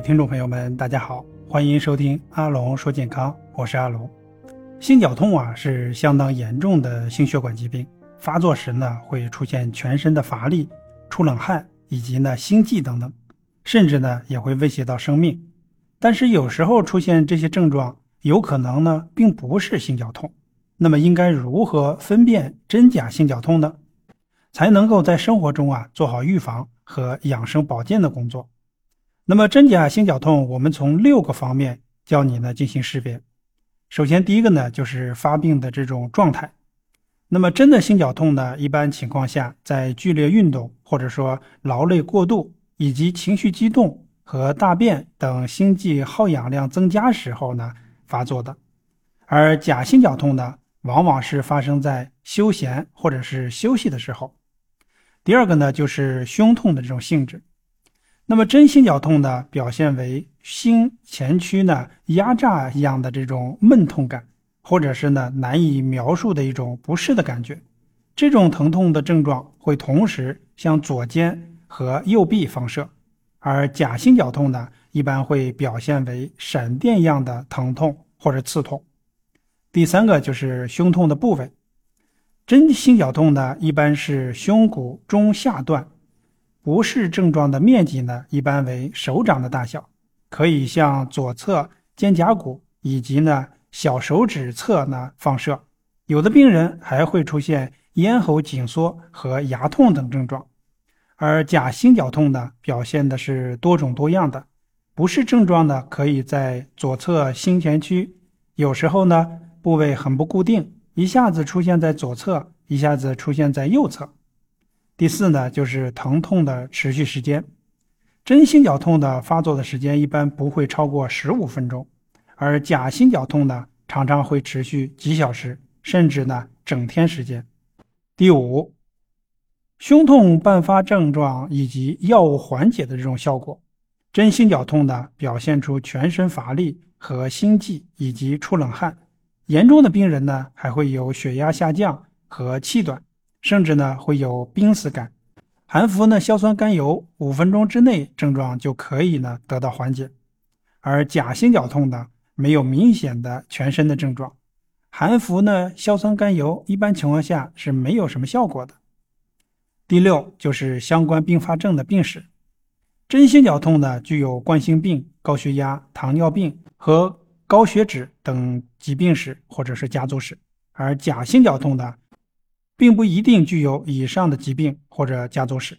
听众朋友们，大家好，欢迎收听阿龙说健康，我是阿龙。心绞痛啊是相当严重的心血管疾病，发作时呢会出现全身的乏力、出冷汗以及呢心悸等等，甚至呢也会威胁到生命。但是有时候出现这些症状，有可能呢并不是心绞痛。那么应该如何分辨真假心绞痛呢？才能够在生活中啊做好预防和养生保健的工作。那么真假心绞痛，我们从六个方面教你呢进行识别。首先，第一个呢就是发病的这种状态。那么真的心绞痛呢，一般情况下在剧烈运动或者说劳累过度，以及情绪激动和大便等心悸耗氧量增加时候呢发作的。而假心绞痛呢，往往是发生在休闲或者是休息的时候。第二个呢就是胸痛的这种性质。那么真心绞痛呢，表现为心前区呢压榨一样的这种闷痛感，或者是呢难以描述的一种不适的感觉。这种疼痛的症状会同时向左肩和右臂放射，而假心绞痛呢，一般会表现为闪电一样的疼痛或者刺痛。第三个就是胸痛的部位，真心绞痛呢，一般是胸骨中下段。不适症状的面积呢，一般为手掌的大小，可以向左侧肩胛骨以及呢小手指侧呢放射。有的病人还会出现咽喉紧缩和牙痛等症状。而假心绞痛呢，表现的是多种多样的，不适症状呢可以在左侧心前区，有时候呢部位很不固定，一下子出现在左侧，一下子出现在右侧。第四呢，就是疼痛的持续时间。真心绞痛的发作的时间一般不会超过十五分钟，而假心绞痛呢，常常会持续几小时，甚至呢整天时间。第五，胸痛伴发症状以及药物缓解的这种效果。真心绞痛呢，表现出全身乏力和心悸以及出冷汗，严重的病人呢还会有血压下降和气短。甚至呢会有濒死感，含服呢硝酸甘油，五分钟之内症状就可以呢得到缓解。而假心绞痛呢没有明显的全身的症状，含服呢硝酸甘油一般情况下是没有什么效果的。第六就是相关并发症的病史，真心绞痛呢具有冠心病、高血压、糖尿病和高血脂等疾病史或者是家族史，而假心绞痛呢。并不一定具有以上的疾病或者家族史。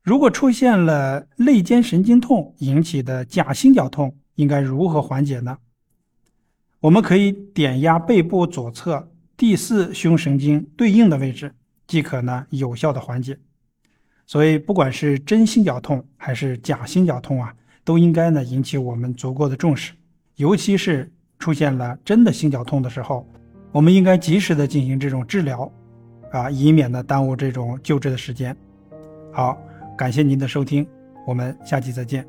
如果出现了肋间神经痛引起的假心绞痛，应该如何缓解呢？我们可以点压背部左侧第四胸神经对应的位置，即可呢有效的缓解。所以，不管是真心绞痛还是假心绞痛啊，都应该呢引起我们足够的重视，尤其是出现了真的心绞痛的时候。我们应该及时的进行这种治疗，啊，以免呢耽误这种救治的时间。好，感谢您的收听，我们下期再见。